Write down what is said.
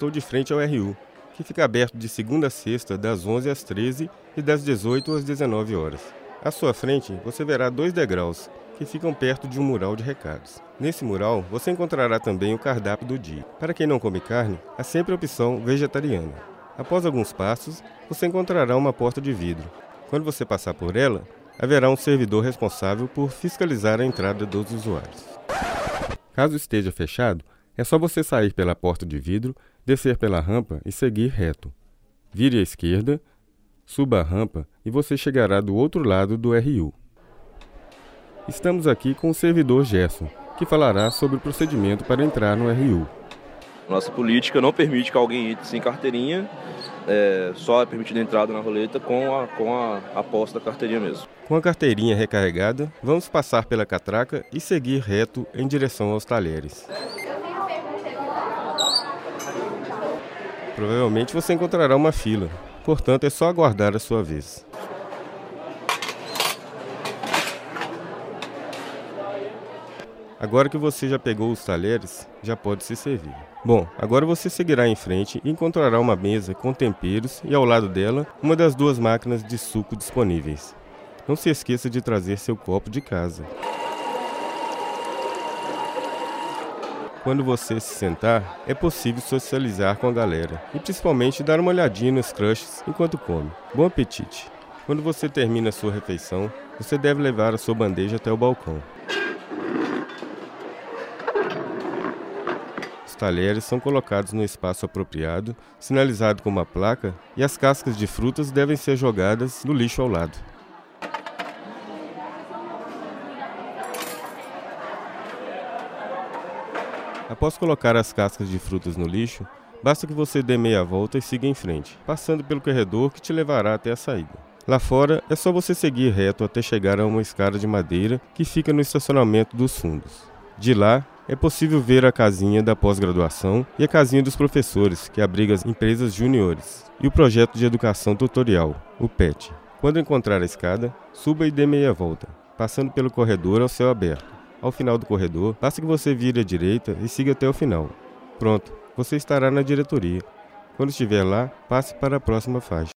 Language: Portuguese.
Estou de frente ao RU, que fica aberto de segunda a sexta, das 11 às 13 e das 18 às 19 horas. À sua frente, você verá dois degraus, que ficam perto de um mural de recados. Nesse mural, você encontrará também o cardápio do dia. Para quem não come carne, há sempre a opção vegetariana. Após alguns passos, você encontrará uma porta de vidro. Quando você passar por ela, haverá um servidor responsável por fiscalizar a entrada dos usuários. Caso esteja fechado, é só você sair pela porta de vidro, descer pela rampa e seguir reto. Vire à esquerda, suba a rampa e você chegará do outro lado do RU. Estamos aqui com o servidor Gerson, que falará sobre o procedimento para entrar no RU. Nossa política não permite que alguém entre sem carteirinha, é, só é permitida a entrada na roleta com a, com a, a posse da carteirinha mesmo. Com a carteirinha recarregada, vamos passar pela catraca e seguir reto em direção aos talheres. Provavelmente você encontrará uma fila, portanto é só aguardar a sua vez. Agora que você já pegou os talheres, já pode se servir. Bom, agora você seguirá em frente e encontrará uma mesa com temperos e ao lado dela uma das duas máquinas de suco disponíveis. Não se esqueça de trazer seu copo de casa. Quando você se sentar, é possível socializar com a galera e principalmente dar uma olhadinha nos crushes enquanto come. Bom apetite! Quando você termina sua refeição, você deve levar a sua bandeja até o balcão. Os talheres são colocados no espaço apropriado, sinalizado com uma placa, e as cascas de frutas devem ser jogadas no lixo ao lado. Após colocar as cascas de frutas no lixo, basta que você dê meia volta e siga em frente, passando pelo corredor que te levará até a saída. Lá fora, é só você seguir reto até chegar a uma escada de madeira que fica no estacionamento dos fundos. De lá, é possível ver a casinha da pós-graduação e a casinha dos professores, que abriga as empresas juniores, e o projeto de educação tutorial, o PET. Quando encontrar a escada, suba e dê meia volta, passando pelo corredor ao céu aberto. Ao final do corredor, basta que você vire à direita e siga até o final. Pronto, você estará na diretoria. Quando estiver lá, passe para a próxima faixa.